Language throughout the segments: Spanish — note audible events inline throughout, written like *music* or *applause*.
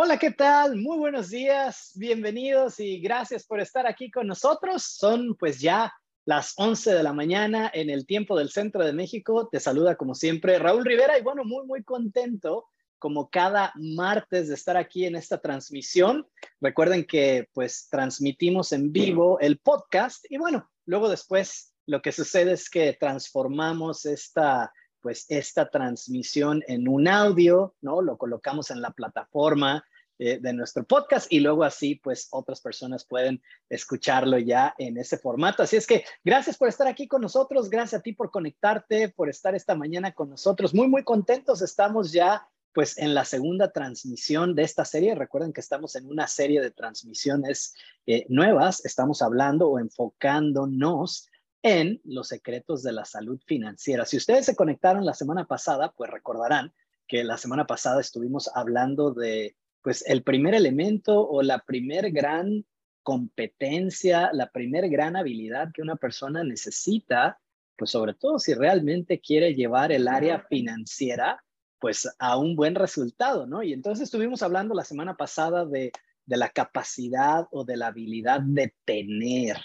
Hola, ¿qué tal? Muy buenos días, bienvenidos y gracias por estar aquí con nosotros. Son pues ya las 11 de la mañana en el tiempo del centro de México. Te saluda como siempre Raúl Rivera y bueno, muy, muy contento como cada martes de estar aquí en esta transmisión. Recuerden que pues transmitimos en vivo el podcast y bueno, luego después lo que sucede es que transformamos esta pues esta transmisión en un audio, ¿no? Lo colocamos en la plataforma eh, de nuestro podcast y luego así pues otras personas pueden escucharlo ya en ese formato. Así es que gracias por estar aquí con nosotros, gracias a ti por conectarte, por estar esta mañana con nosotros. Muy, muy contentos estamos ya pues en la segunda transmisión de esta serie. Recuerden que estamos en una serie de transmisiones eh, nuevas, estamos hablando o enfocándonos en los secretos de la salud financiera. Si ustedes se conectaron la semana pasada, pues recordarán que la semana pasada estuvimos hablando de, pues, el primer elemento o la primer gran competencia, la primer gran habilidad que una persona necesita, pues sobre todo si realmente quiere llevar el área financiera, pues a un buen resultado, ¿no? Y entonces estuvimos hablando la semana pasada de, de la capacidad o de la habilidad de tener,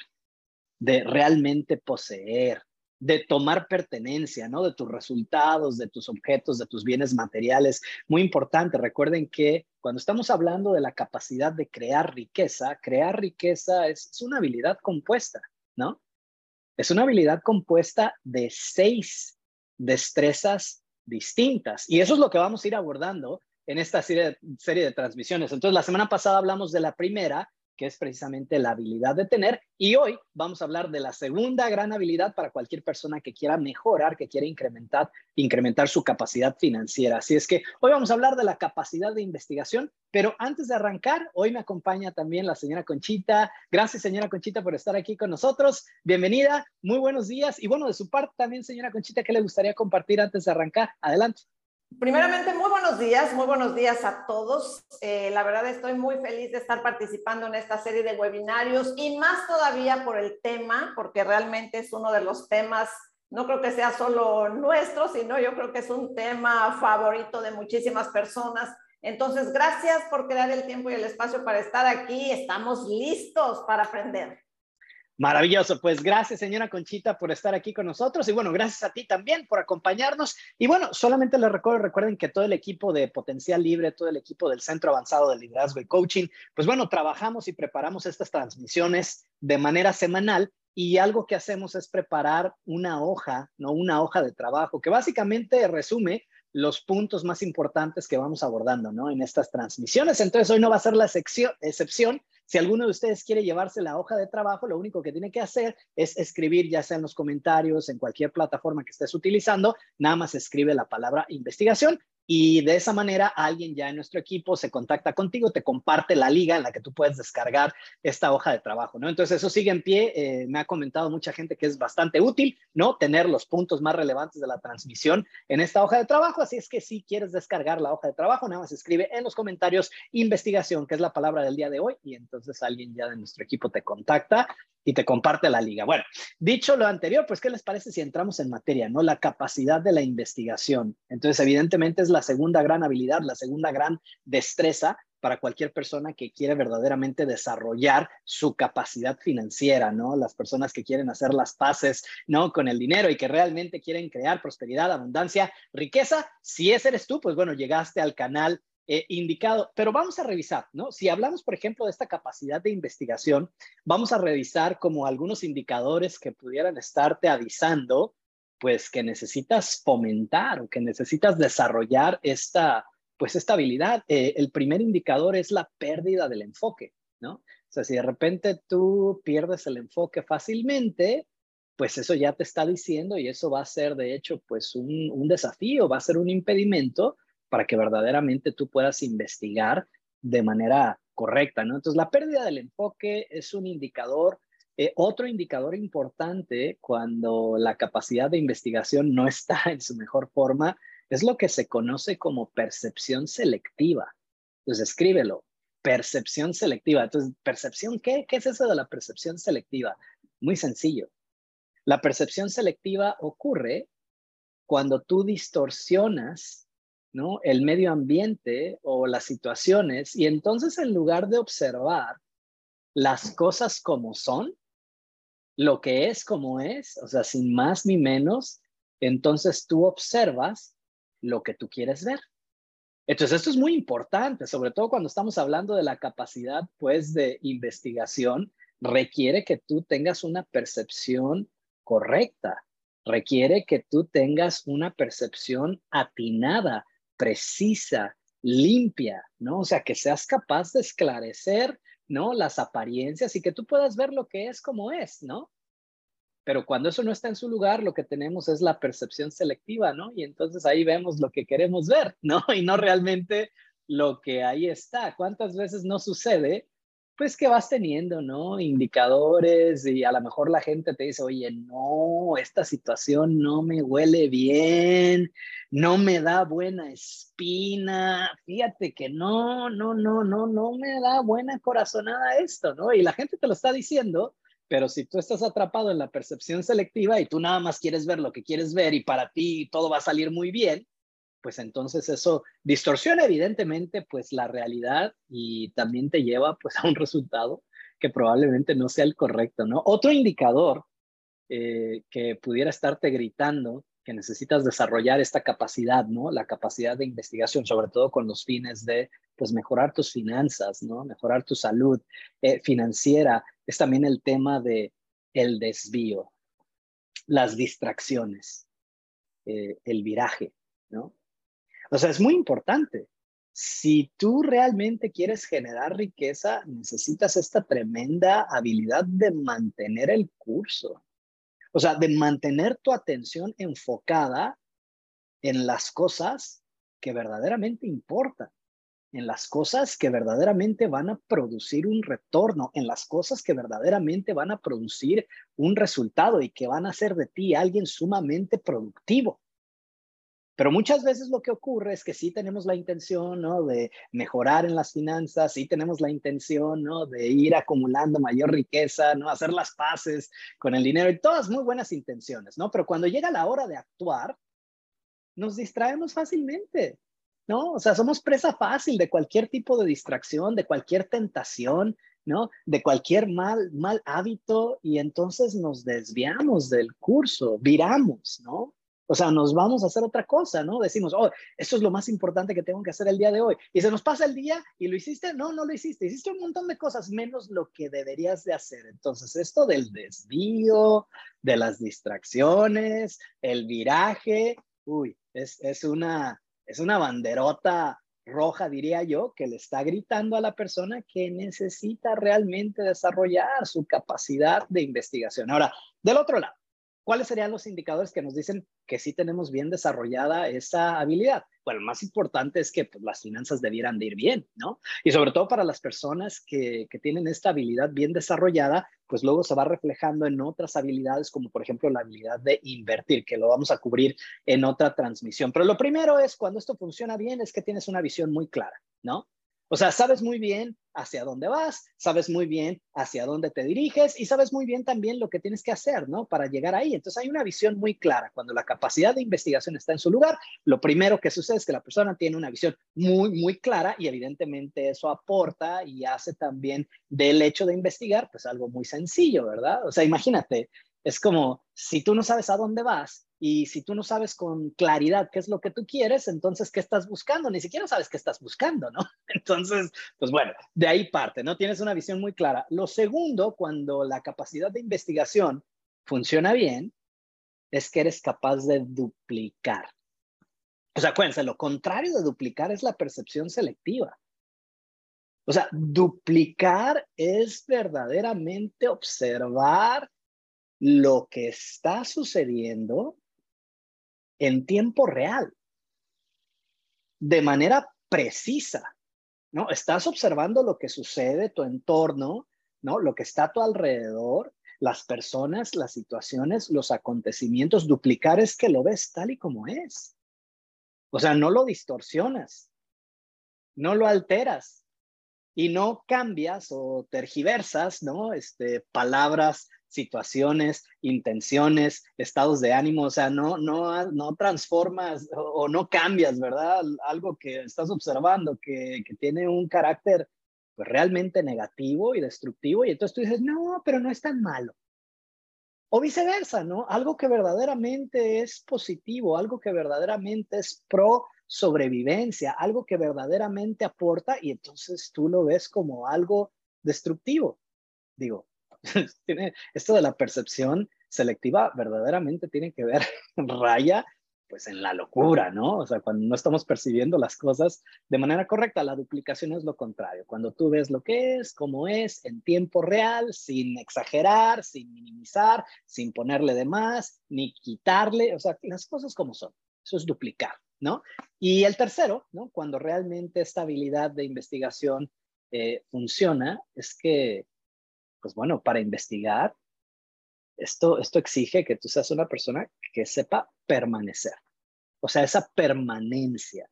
de realmente poseer, de tomar pertenencia, ¿no? De tus resultados, de tus objetos, de tus bienes materiales. Muy importante, recuerden que cuando estamos hablando de la capacidad de crear riqueza, crear riqueza es, una habilidad compuesta, ¿no? Es una habilidad compuesta de seis destrezas distintas. Y eso es lo que vamos a ir abordando en esta serie serie de transmisiones. Entonces, la semana pasada hablamos de la primera, que es precisamente la habilidad de tener. Y hoy vamos a hablar de la segunda gran habilidad para cualquier persona que quiera mejorar, que quiera incrementar, incrementar su capacidad financiera. Así es que hoy vamos a hablar de la capacidad de investigación, pero antes de arrancar, hoy me acompaña también la señora Conchita. Gracias, señora Conchita, por estar aquí con nosotros. Bienvenida, muy buenos días. Y bueno, de su parte también, señora Conchita, ¿qué le gustaría compartir antes de arrancar? Adelante. Primeramente, muy buenos días, muy buenos días a todos. Eh, la verdad estoy muy feliz de estar participando en esta serie de webinarios y más todavía por el tema, porque realmente es uno de los temas, no creo que sea solo nuestro, sino yo creo que es un tema favorito de muchísimas personas. Entonces, gracias por crear el tiempo y el espacio para estar aquí. Estamos listos para aprender. Maravilloso, pues gracias señora Conchita por estar aquí con nosotros y bueno, gracias a ti también por acompañarnos. Y bueno, solamente les recuerdo, recuerden que todo el equipo de Potencial Libre, todo el equipo del Centro Avanzado de Liderazgo y Coaching, pues bueno, trabajamos y preparamos estas transmisiones de manera semanal y algo que hacemos es preparar una hoja, ¿no? Una hoja de trabajo que básicamente resume los puntos más importantes que vamos abordando, ¿no? En estas transmisiones. Entonces, hoy no va a ser la excepción. Si alguno de ustedes quiere llevarse la hoja de trabajo, lo único que tiene que hacer es escribir, ya sea en los comentarios, en cualquier plataforma que estés utilizando, nada más escribe la palabra investigación y de esa manera alguien ya en nuestro equipo se contacta contigo, te comparte la liga en la que tú puedes descargar esta hoja de trabajo, ¿no? Entonces eso sigue en pie, eh, me ha comentado mucha gente que es bastante útil, ¿no? Tener los puntos más relevantes de la transmisión en esta hoja de trabajo, así es que si quieres descargar la hoja de trabajo, nada más escribe en los comentarios investigación, que es la palabra del día de hoy, y entonces alguien ya de nuestro equipo te contacta y te comparte la liga. Bueno, dicho lo anterior, pues, ¿qué les parece si entramos en materia, no? La capacidad de la investigación. Entonces, evidentemente es la segunda gran habilidad, la segunda gran destreza para cualquier persona que quiere verdaderamente desarrollar su capacidad financiera, ¿no? Las personas que quieren hacer las paces, ¿no? Con el dinero y que realmente quieren crear prosperidad, abundancia, riqueza. Si ese eres tú, pues bueno, llegaste al canal eh, indicado. Pero vamos a revisar, ¿no? Si hablamos, por ejemplo, de esta capacidad de investigación, vamos a revisar como algunos indicadores que pudieran estarte avisando, pues que necesitas fomentar o que necesitas desarrollar esta, pues esta habilidad. Eh, el primer indicador es la pérdida del enfoque, ¿no? O sea, si de repente tú pierdes el enfoque fácilmente, pues eso ya te está diciendo y eso va a ser, de hecho, pues un, un desafío, va a ser un impedimento para que verdaderamente tú puedas investigar de manera correcta, ¿no? Entonces, la pérdida del enfoque es un indicador. Eh, otro indicador importante cuando la capacidad de investigación no está *laughs* en su mejor forma es lo que se conoce como percepción selectiva. Entonces, escríbelo, percepción selectiva. Entonces, ¿percepción qué? ¿Qué es eso de la percepción selectiva? Muy sencillo. La percepción selectiva ocurre cuando tú distorsionas ¿no? El medio ambiente o las situaciones y entonces en lugar de observar las cosas como son, lo que es como es, o sea, sin más ni menos, entonces tú observas lo que tú quieres ver. Entonces, esto es muy importante, sobre todo cuando estamos hablando de la capacidad, pues, de investigación, requiere que tú tengas una percepción correcta, requiere que tú tengas una percepción atinada, precisa, limpia, ¿no? O sea, que seas capaz de esclarecer, ¿no? Las apariencias y que tú puedas ver lo que es como es, ¿no? Pero cuando eso no está en su lugar, lo que tenemos es la percepción selectiva, ¿no? Y entonces ahí vemos lo que queremos ver, ¿no? *laughs* Y no realmente lo que ahí está. ¿Cuántas veces no sucede pues que vas teniendo, ¿no? Indicadores y a lo mejor la gente te dice, oye, no, esta situación no me huele bien, no me da buena espina, fíjate que no, no, no, no, no me da buena corazonada esto, ¿no? Y la gente te lo está diciendo, pero si tú estás atrapado en la percepción selectiva y tú nada más quieres ver lo que quieres ver y para ti todo va a salir muy bien, pues entonces eso distorsiona evidentemente pues la realidad y también te lleva pues a un resultado que probablemente no sea el correcto, ¿no? Otro indicador eh, que pudiera estarte gritando que necesitas desarrollar esta capacidad, ¿no? La capacidad de investigación, sobre todo con los fines de, pues, mejorar tus finanzas, ¿no? Mejorar tu salud eh, financiera. Es también el tema de el desvío, las distracciones, eh, el viraje, ¿no? O sea, es muy importante. Si tú realmente quieres generar riqueza, necesitas esta tremenda habilidad de mantener el curso. O sea, de mantener tu atención enfocada en las cosas que verdaderamente importan, en las cosas que verdaderamente van a producir un retorno, en las cosas que verdaderamente van a producir un resultado y que van a hacer de ti alguien sumamente productivo. Pero muchas veces lo que ocurre es que sí tenemos la intención, ¿no? De mejorar en las finanzas, sí tenemos la intención, ¿no? De ir acumulando mayor riqueza, ¿no? Hacer las paces con el dinero y todas muy buenas intenciones, ¿no? Pero cuando llega la hora de actuar, nos distraemos fácilmente, ¿no? O sea, somos presa fácil de cualquier tipo de distracción, de cualquier tentación, ¿no? De cualquier mal, mal hábito y entonces nos desviamos del curso, viramos, ¿no? O sea, nos vamos a hacer otra cosa, ¿no? Decimos, oh, eso es lo más importante que tengo que hacer el día de hoy. Y se nos pasa el día y lo hiciste, no, no lo hiciste. Hiciste un montón de cosas menos lo que deberías de hacer. Entonces, esto del desvío, de las distracciones, el viraje, uy, es, es, una, es una banderota roja, diría yo, que le está gritando a la persona que necesita realmente desarrollar su capacidad de investigación. Ahora, del otro lado, ¿Cuáles serían los indicadores que nos dicen que sí tenemos bien desarrollada esa habilidad? Bueno, el más importante es que pues, las finanzas debieran de ir bien, ¿no? Y sobre todo para las personas que tienen esta habilidad bien desarrollada, pues luego se va reflejando en otras habilidades, como por ejemplo la habilidad de invertir, que lo vamos a cubrir en otra transmisión. Pero lo primero es, cuando esto funciona bien, es que tienes una visión muy clara, ¿no? O sea, sabes muy bien hacia dónde vas, sabes muy bien hacia dónde te diriges y sabes muy bien también lo que tienes que hacer, ¿no? Para llegar ahí. Entonces hay una visión muy clara. Cuando la capacidad de investigación está en su lugar, lo primero que sucede es que la persona tiene una visión muy, muy clara y evidentemente eso aporta y hace también del hecho de investigar, pues algo muy sencillo, ¿verdad? O sea, imagínate, es como si tú no sabes a dónde vas y si tú no sabes con claridad qué es lo que tú quieres, entonces, ¿qué estás buscando? Ni siquiera sabes qué estás buscando, ¿no? *laughs* Entonces, pues bueno, de ahí parte, ¿no? Tienes una visión muy clara. Lo segundo, cuando la capacidad de investigación funciona bien, es que eres capaz de duplicar. O sea, acuérdense, lo contrario de duplicar es la percepción selectiva. O sea, duplicar es verdaderamente observar lo que está sucediendo en tiempo real, de manera precisa, ¿no? Estás observando lo que sucede, tu entorno, ¿no? Lo que está a tu alrededor, las personas, las situaciones, los acontecimientos, duplicar es que lo ves tal y como es. O sea, no lo distorsionas, no lo alteras y no cambias o tergiversas, ¿no? Este, palabras situaciones, intenciones, estados de ánimo, o sea, no, no, no transformas o, no cambias, ¿verdad? Algo que estás observando que, que tiene un carácter pues realmente negativo y destructivo y entonces tú dices, no, pero no es tan malo. O viceversa, ¿no? Algo que verdaderamente es positivo, algo que verdaderamente es pro sobrevivencia, algo que verdaderamente aporta y entonces tú lo ves como algo destructivo. Digo, *laughs* esto de la percepción selectiva verdaderamente tiene que ver, *laughs* raya, pues en la locura, ¿no? O sea, cuando no estamos percibiendo las cosas de manera correcta, la duplicación es lo contrario. Cuando tú ves lo que es, cómo es, en tiempo real, sin exagerar, sin minimizar, sin ponerle de más, ni quitarle, o sea, las cosas como son. Eso es duplicar, ¿no? Y el tercero, ¿no? Cuando realmente esta habilidad de investigación eh, funciona, es que pues bueno, para investigar, esto, esto exige que tú seas una persona que sepa permanecer. O sea, esa permanencia,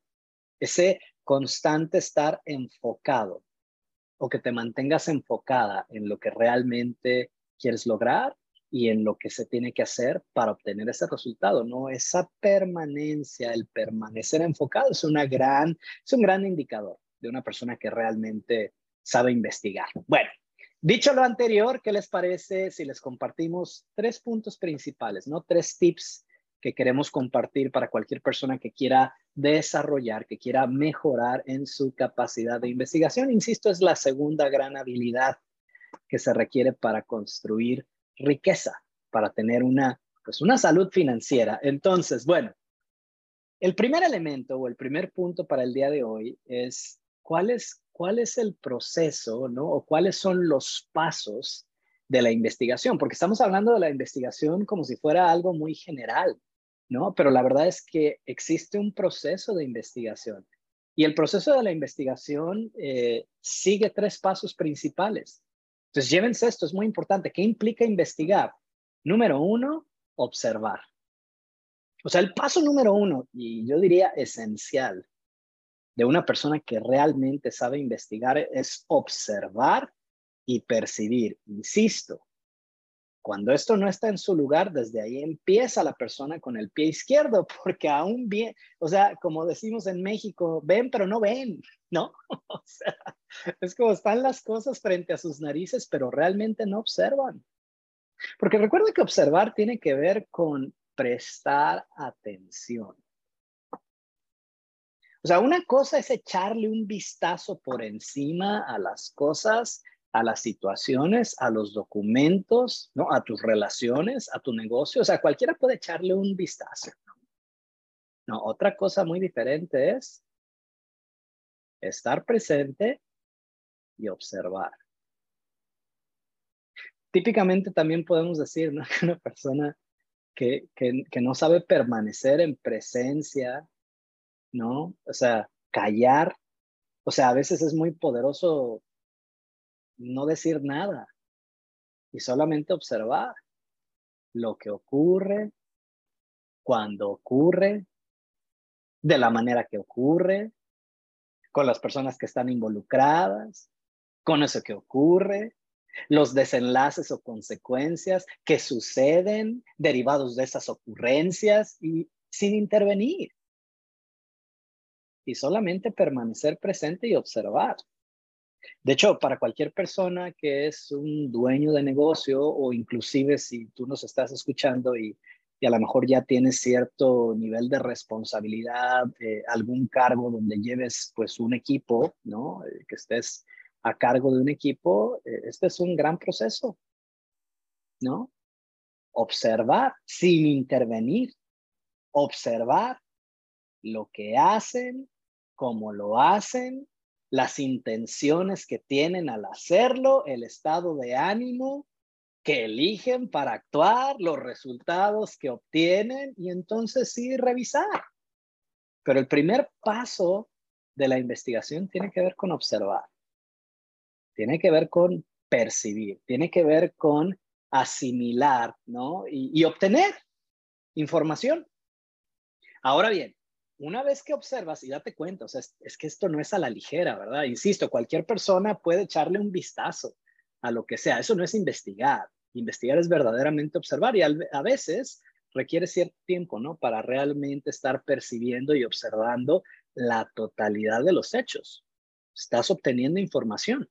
ese constante estar enfocado o que te mantengas enfocada en lo que realmente quieres lograr y en lo que se tiene que hacer para obtener ese resultado, ¿no? Esa permanencia, el permanecer enfocado es, una gran, es un gran indicador de una persona que realmente sabe investigar. Bueno, Dicho lo anterior, ¿qué les parece si les compartimos tres puntos principales, ¿no? Tres tips que queremos compartir para cualquier persona que quiera desarrollar, que quiera mejorar en su capacidad de investigación. Insisto, es la segunda gran habilidad que se requiere para construir riqueza, para tener una, pues una salud financiera. Entonces, bueno, el primer elemento o el primer punto para el día de hoy es cuál es cuál es el proceso, ¿no? O cuáles son los pasos de la investigación, porque estamos hablando de la investigación como si fuera algo muy general, ¿no? Pero la verdad es que existe un proceso de investigación y el proceso de la investigación eh, sigue tres pasos principales. Entonces, llévense esto, es muy importante. ¿Qué implica investigar? Número uno, observar. O sea, el paso número uno, y yo diría esencial, de una persona que realmente sabe investigar es observar y percibir. Insisto, cuando esto no está en su lugar, desde ahí empieza la persona con el pie izquierdo, *laughs* porque aún bien, o sea, como decimos en México, ven pero no ven, ¿no? *laughs* O sea, es como están las cosas frente a sus narices, pero realmente no observan. Porque recuerda que observar tiene que ver con prestar atención. O sea, una cosa es echarle un vistazo por encima a las cosas, a las situaciones, a los documentos, ¿no? A tus relaciones, a tu negocio. O sea, cualquiera puede echarle un vistazo. No, otra cosa muy diferente es estar presente y observar. Típicamente también podemos decir ¿no? *laughs* que una persona que, que, que no sabe permanecer en presencia ¿no? O sea, callar, o sea, a veces es muy poderoso no decir nada y solamente observar lo que ocurre, cuando ocurre, de la manera que ocurre, con las personas que están involucradas, con eso que ocurre, los desenlaces o consecuencias que suceden derivados de esas ocurrencias y sin intervenir y solamente permanecer presente y observar. De hecho, para cualquier persona que es un dueño de negocio o inclusive si tú nos estás escuchando y, a lo mejor ya tienes cierto nivel de responsabilidad, eh, algún cargo donde lleves pues un equipo, ¿no? Eh, que estés a cargo de un equipo, eh, este es un gran proceso, ¿no? Observar sin intervenir, observar lo que hacen, cómo lo hacen, las intenciones que tienen al hacerlo, el estado de ánimo que eligen para actuar, los resultados que obtienen y entonces sí revisar. Pero el primer paso de la investigación tiene que ver con observar, tiene que ver con percibir, tiene que ver con asimilar, ¿no? Y, y obtener información. Ahora bien, una vez que observas y date cuenta, o sea, es, que esto no es a la ligera, ¿verdad? Insisto, cualquier persona puede echarle un vistazo a lo que sea, eso no es investigar, Investigar es verdaderamente observar y a veces requiere cierto tiempo, ¿no? Para realmente estar percibiendo y observando la totalidad de los hechos. Estás obteniendo información.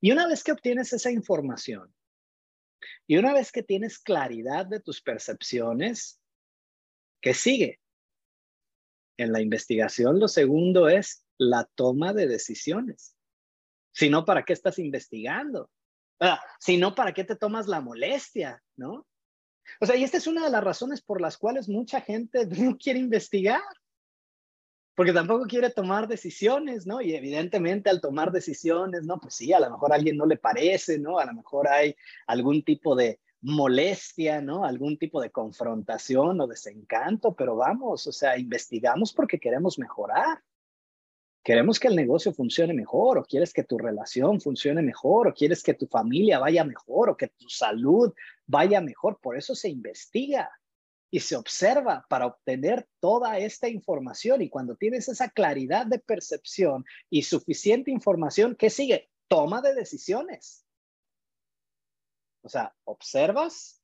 Y una vez que obtienes esa información, y una vez que tienes claridad de tus percepciones, ¿qué sigue? En la investigación, lo segundo es la toma de decisiones. Si no, ¿para qué estás investigando? Si no, ¿para qué te tomas la molestia? ¿No? O sea, y esta es una de las razones por las cuales mucha gente *laughs* no quiere investigar, porque tampoco quiere tomar decisiones, ¿no? Y evidentemente al tomar decisiones, ¿no? Pues sí, a lo mejor a alguien no le parece, ¿no? A lo mejor hay algún tipo de molestia, ¿no? Algún tipo de confrontación o desencanto, pero vamos, o sea, investigamos porque queremos mejorar. Queremos que el negocio funcione mejor o quieres que tu relación funcione mejor o quieres que tu familia vaya mejor o que tu salud vaya mejor. Por eso se investiga y se observa para obtener toda esta información. Y cuando tienes esa claridad de percepción y suficiente información, ¿qué sigue? Toma de decisiones. O sea, observas,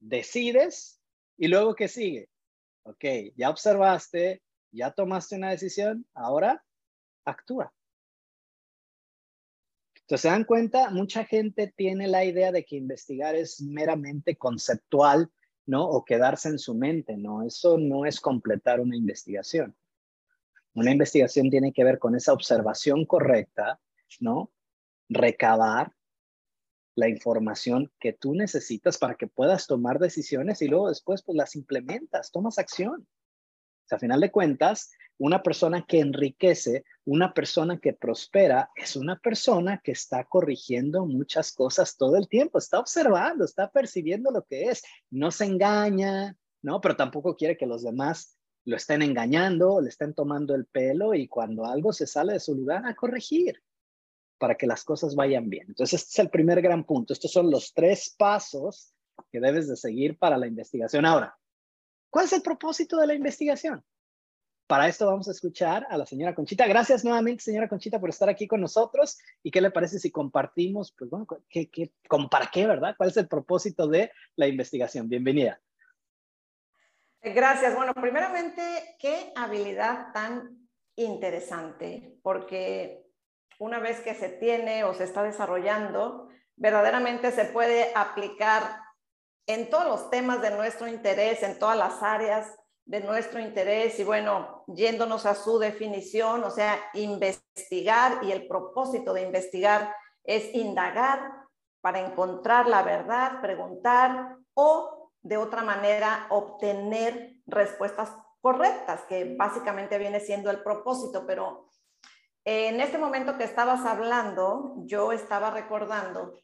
decides y luego ¿qué sigue? Ok, ya observaste, ya tomaste una decisión, ahora actúa. Entonces, se dan cuenta, mucha gente tiene la idea de que investigar es meramente conceptual, ¿no? O quedarse en su mente, ¿no? Eso no es completar una investigación. Una investigación tiene que ver con esa observación correcta, ¿no? Recabar la información que tú necesitas para que puedas tomar decisiones y luego después pues las implementas, tomas acción a final de cuentas, una persona que enriquece, una persona que prospera, es una persona que está corrigiendo muchas cosas todo el tiempo, está observando, está percibiendo lo que es, no se engaña, ¿no? Pero tampoco quiere que los demás lo estén engañando, le estén tomando el pelo y cuando algo se sale de su lugar, a corregir para que las cosas vayan bien. Entonces, este es el primer gran punto. Estos son los tres pasos que debes de seguir para la investigación. Ahora, ¿Cuál es el propósito de la investigación? Para esto vamos a escuchar a la señora Conchita. Gracias nuevamente, señora Conchita, por estar aquí con nosotros. ¿Y qué le parece si compartimos, pues bueno, ¿qué, qué, para qué, verdad? ¿Cuál es el propósito de la investigación? Bienvenida. Gracias. Bueno, primeramente, qué habilidad tan interesante, porque una vez que se tiene o se está desarrollando, verdaderamente se puede aplicar en todos los temas de nuestro interés, en todas las áreas de nuestro interés y bueno, yéndonos a su definición, o sea, investigar y el propósito de investigar es indagar para encontrar la verdad, preguntar o de otra manera obtener respuestas correctas, que básicamente viene siendo el propósito, pero en este momento que estabas hablando, yo estaba recordando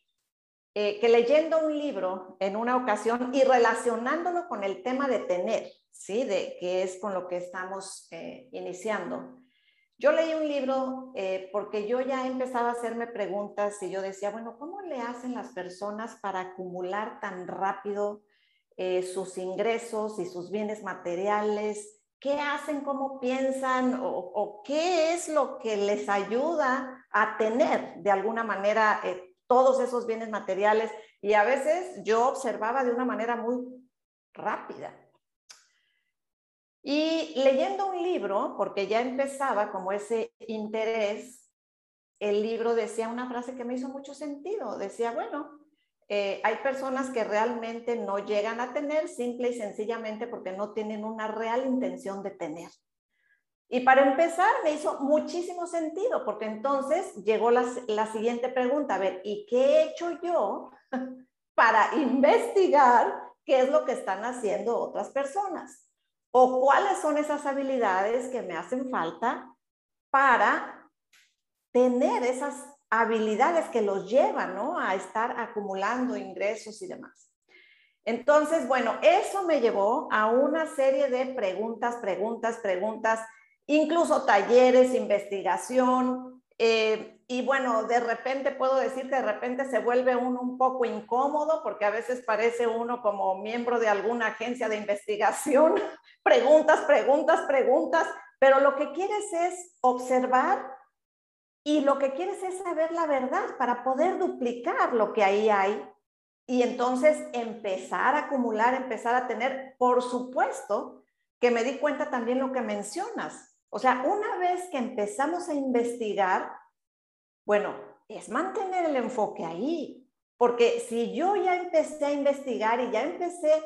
eh, que leyendo un libro en una ocasión y relacionándolo con el tema de tener, ¿sí? De que es con lo que estamos eh, iniciando. Yo leí un libro eh, porque yo ya empezaba a hacerme preguntas y yo decía, bueno, ¿cómo le hacen las personas para acumular tan rápido sus ingresos y sus bienes materiales? ¿Qué hacen? ¿Cómo piensan? O, qué es lo que les ayuda a tener de alguna manera todos esos bienes materiales y a veces yo observaba de una manera muy rápida. Y leyendo un libro, porque ya empezaba como ese interés, el libro decía una frase que me hizo mucho sentido. Decía, bueno, eh, hay personas que realmente no llegan a tener simple y sencillamente porque no tienen una real intención de tener. Y para empezar, me hizo muchísimo sentido, porque entonces llegó la, la, siguiente pregunta, a ver, ¿y qué he hecho yo *laughs* para investigar qué es lo que están haciendo otras personas? ¿O cuáles son esas habilidades que me hacen falta para tener esas habilidades que los llevan ¿no? a estar acumulando ingresos y demás? Entonces, bueno, eso me llevó a una serie de preguntas, preguntas, preguntas incluso talleres, investigación. Eh, y bueno, de repente puedo decir que de repente se vuelve uno un poco incómodo porque a veces parece uno como miembro de alguna agencia de investigación, *laughs* preguntas, preguntas, preguntas, pero lo que quieres es observar y lo que quieres es saber la verdad para poder duplicar lo que ahí hay y entonces empezar a acumular, empezar a tener, por supuesto, que me di cuenta también lo que mencionas. O sea, una vez que empezamos a investigar, bueno, es mantener el enfoque ahí, porque si yo ya empecé a investigar y ya empecé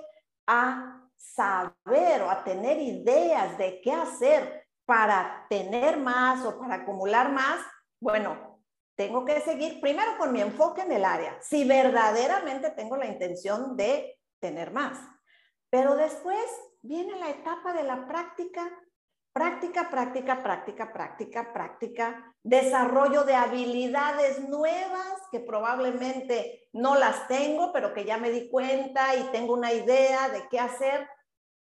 a saber o a tener ideas de qué hacer para tener más o para acumular más, bueno, tengo que seguir primero con mi enfoque en el área, si verdaderamente tengo la intención de tener más. Pero después viene la etapa de la práctica, práctica, práctica, práctica, práctica, práctica, desarrollo de habilidades nuevas que probablemente no las tengo, pero que ya me di cuenta y tengo una idea de qué hacer.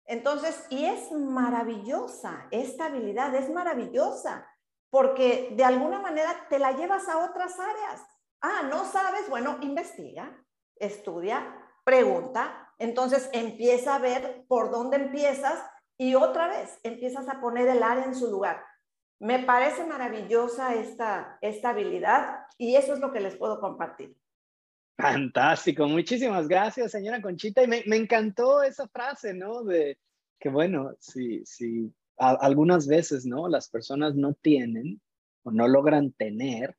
Entonces, y es maravillosa, esta habilidad es maravillosa, porque de alguna manera te la llevas a otras áreas. Ah, no sabes, bueno, investiga, estudia, pregunta, entonces empieza a ver por dónde empiezas y otra vez empiezas a poner el área en su lugar. Me parece maravillosa esta, esta habilidad y eso es lo que les puedo compartir. Fantástico, muchísimas gracias, señora Conchita. Y me, me encantó esa frase, ¿no? De que, bueno, si, si algunas veces, ¿no? Las personas no tienen o no logran tener,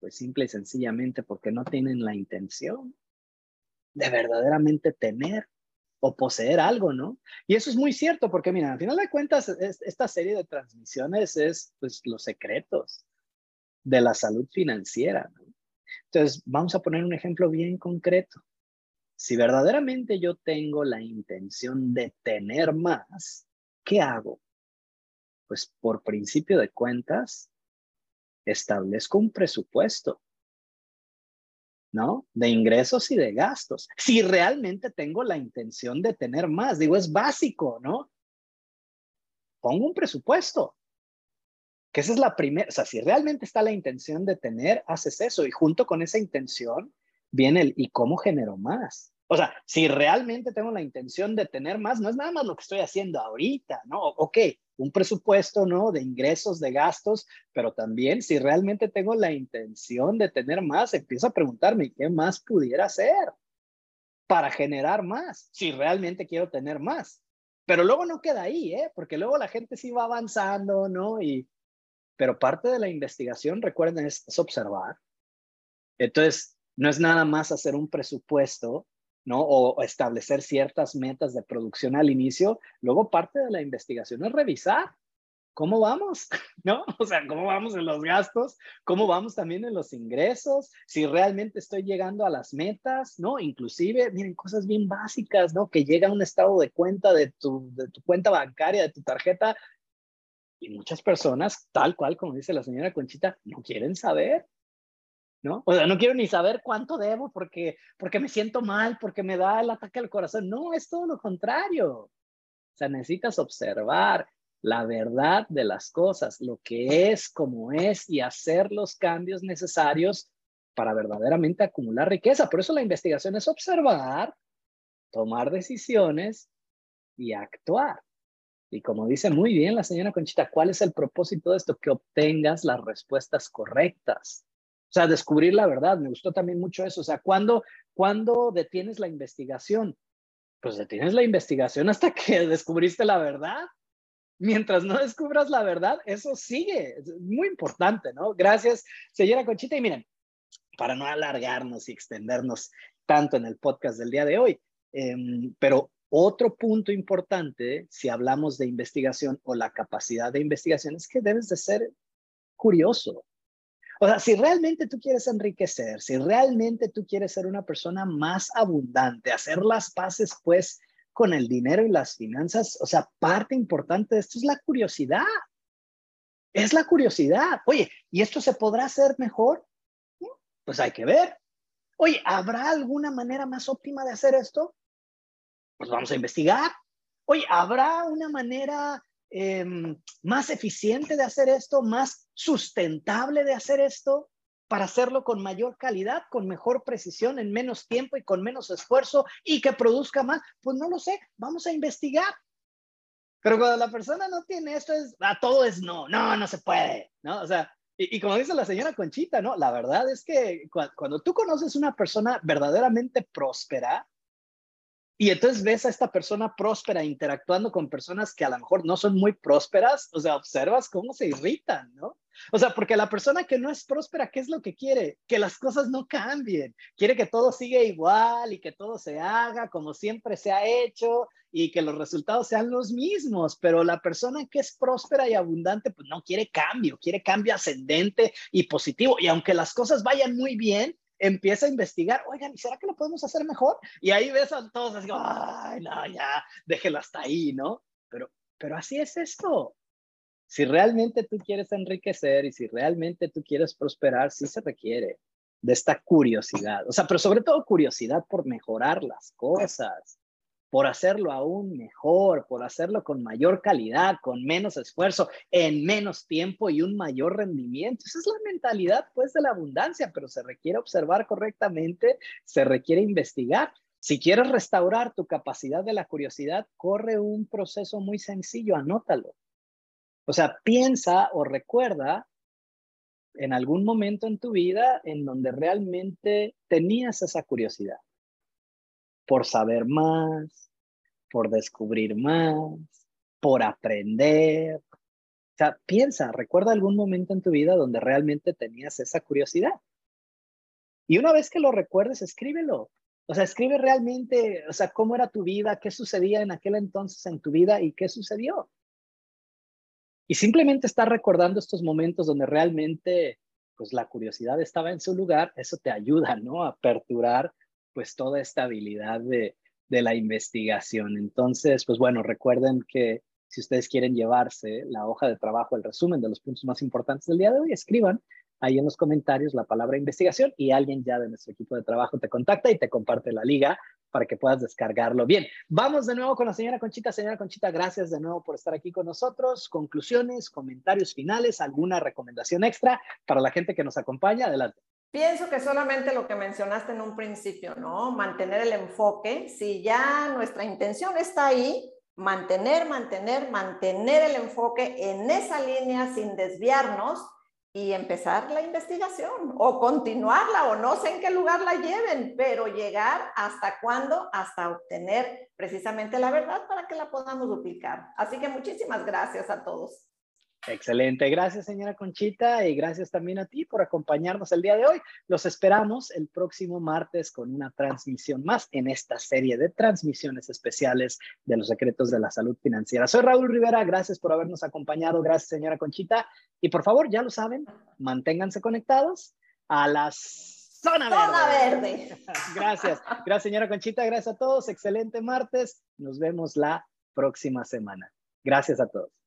pues simple y sencillamente porque no tienen la intención de verdaderamente tener o poseer algo, ¿no? Y eso es muy cierto porque, mira, al final de cuentas, esta serie de transmisiones es, pues, los secretos de la salud financiera, ¿no? Entonces, vamos a poner un ejemplo bien concreto. Si verdaderamente yo tengo la intención de tener más, ¿qué hago? Pues por principio de cuentas, establezco un presupuesto ¿no? De ingresos y de gastos. Si realmente tengo la intención de tener más, digo, es básico, ¿no? Pongo un presupuesto. Que esa es la primera, o sea, si realmente está la intención de tener, haces eso y junto con esa intención viene el ¿y cómo genero más? O sea, si realmente tengo la intención de tener más, no es nada más lo que estoy haciendo ahorita, ¿no? Ok, un presupuesto, ¿no? De ingresos, de gastos, pero también si realmente tengo la intención de tener más, empiezo a preguntarme, ¿qué más pudiera hacer para generar más? Si realmente quiero tener más. Pero luego no queda ahí, ¿eh? Porque luego la gente sí va avanzando, ¿no? Y, pero parte de la investigación, recuerden, es observar. Entonces, no es nada más hacer un presupuesto ¿no? O establecer ciertas metas de producción al inicio. Luego parte de la investigación es revisar cómo vamos, *laughs* ¿no? O sea, cómo vamos en los gastos, cómo vamos también en los ingresos, si realmente estoy llegando a las metas, ¿no? Inclusive, miren, cosas bien básicas, ¿no? Que llega un estado de cuenta de tu, de tu cuenta bancaria, de tu tarjeta, y muchas personas, tal cual como dice la señora Conchita, no quieren saber. ¿No? O sea, no quiero ni saber cuánto debo porque, porque me siento mal, porque me da el ataque al corazón. No, es todo lo contrario. O sea, necesitas observar la verdad de las cosas, lo que es, como es y hacer los cambios necesarios para verdaderamente acumular riqueza. Por eso la investigación es observar, tomar decisiones y actuar. Y como dice muy bien la señora Conchita, ¿cuál es el propósito de esto? Que obtengas las respuestas correctas. O sea, descubrir la verdad. Me gustó también mucho eso. O sea, ¿cuándo, ¿cuándo detienes la investigación? Pues detienes la investigación hasta *laughs* que descubriste la verdad. Mientras no descubras la verdad, eso sigue. Es muy importante, ¿no? Gracias, señora Conchita. Y miren, para no alargarnos y extendernos tanto en el podcast del día de hoy, em, pero otro punto importante, si hablamos de investigación o la capacidad de investigación, es que debes de ser curioso. O sea, si realmente tú quieres enriquecer, si realmente tú quieres ser una persona más abundante, hacer las paces pues con el dinero y las finanzas, o sea, parte importante de esto es la curiosidad. Es la curiosidad. Oye, ¿y esto se podrá hacer mejor? Pues hay que ver. Oye, ¿habrá alguna manera más óptima de hacer esto? Pues vamos a investigar. Oye, ¿habrá una manera Em, más eficiente de hacer esto, más sustentable de hacer esto, para hacerlo con mayor calidad, con mejor precisión, en menos tiempo y con menos esfuerzo y que produzca más? Pues no lo sé, vamos a investigar. Pero cuando la persona no tiene esto, es, a todo es no, no, no se puede, ¿no? O sea, Y, como dice la señora Conchita, ¿no? La verdad es que cuando tú conoces una persona verdaderamente próspera, y entonces ves a esta persona próspera interactuando con personas que a lo mejor no son muy prósperas, o sea, observas cómo se irritan, ¿no? O sea, porque la persona que no es próspera, ¿qué es lo que quiere? Que las cosas no cambien. Quiere que todo siga igual y que todo se haga como siempre se ha hecho y que los resultados sean los mismos. Pero la persona que es próspera y abundante, pues no quiere cambio, quiere cambio ascendente y positivo. Y aunque las cosas vayan muy bien, empieza a investigar, oigan, ¿y será que lo podemos hacer mejor? Y ahí ves a todos así, ay, no, ya, déjelo hasta ahí, ¿no? Pero, pero así es esto. Si realmente tú quieres enriquecer y si realmente tú quieres prosperar, sí se requiere de esta curiosidad. O sea, pero sobre todo curiosidad por mejorar las cosas por hacerlo aún mejor, por hacerlo con mayor calidad, con menos esfuerzo, en menos tiempo y un mayor rendimiento. Esa es la mentalidad, pues, de la abundancia, pero se requiere observar correctamente, se requiere investigar. Si quieres restaurar tu capacidad de la curiosidad, corre un proceso muy sencillo, anótalo. O sea, piensa o recuerda en algún momento en tu vida en donde realmente tenías esa curiosidad por saber más, por descubrir más, por aprender. O sea, piensa, recuerda algún momento en tu vida donde realmente tenías esa curiosidad. Y una vez que lo recuerdes, escríbelo. O sea, escribe realmente, o sea, cómo era tu vida, qué sucedía en aquel entonces en tu vida y qué sucedió. Y simplemente estar recordando estos momentos donde realmente, pues la curiosidad estaba en su lugar, eso te ayuda, ¿no? A aperturar pues toda esta habilidad de, de la investigación. Entonces, pues bueno, recuerden que si ustedes quieren llevarse la hoja de trabajo, el resumen de los puntos más importantes del día de hoy, escriban ahí en los comentarios la palabra investigación y alguien ya de nuestro equipo de trabajo te contacta y te comparte la liga para que puedas descargarlo. Bien, vamos de nuevo con la señora Conchita. Señora Conchita, gracias de nuevo por estar aquí con nosotros. Conclusiones, comentarios finales, alguna recomendación extra para la gente que nos acompaña. Adelante. Pienso que solamente lo que mencionaste en un principio, ¿no? Mantener el enfoque. Si ya nuestra intención está ahí, mantener, mantener, mantener el enfoque en esa línea sin desviarnos y empezar la investigación o continuarla o no sé en qué lugar la lleven, pero llegar hasta cuándo, hasta obtener precisamente la verdad para que la podamos duplicar. Así que muchísimas gracias a todos. Excelente, gracias señora Conchita y gracias también a ti por acompañarnos el día de hoy. Los esperamos el próximo martes con una transmisión más en esta serie de transmisiones especiales de los secretos de la salud financiera. Soy Raúl Rivera, gracias por habernos acompañado, gracias señora Conchita y por favor, ya lo saben, manténganse conectados a las Zona Verde. Zona Verde. *laughs* Gracias. Gracias, señora Conchita. Gracias a todos. Excelente martes. Nos vemos la próxima semana. Gracias a todos.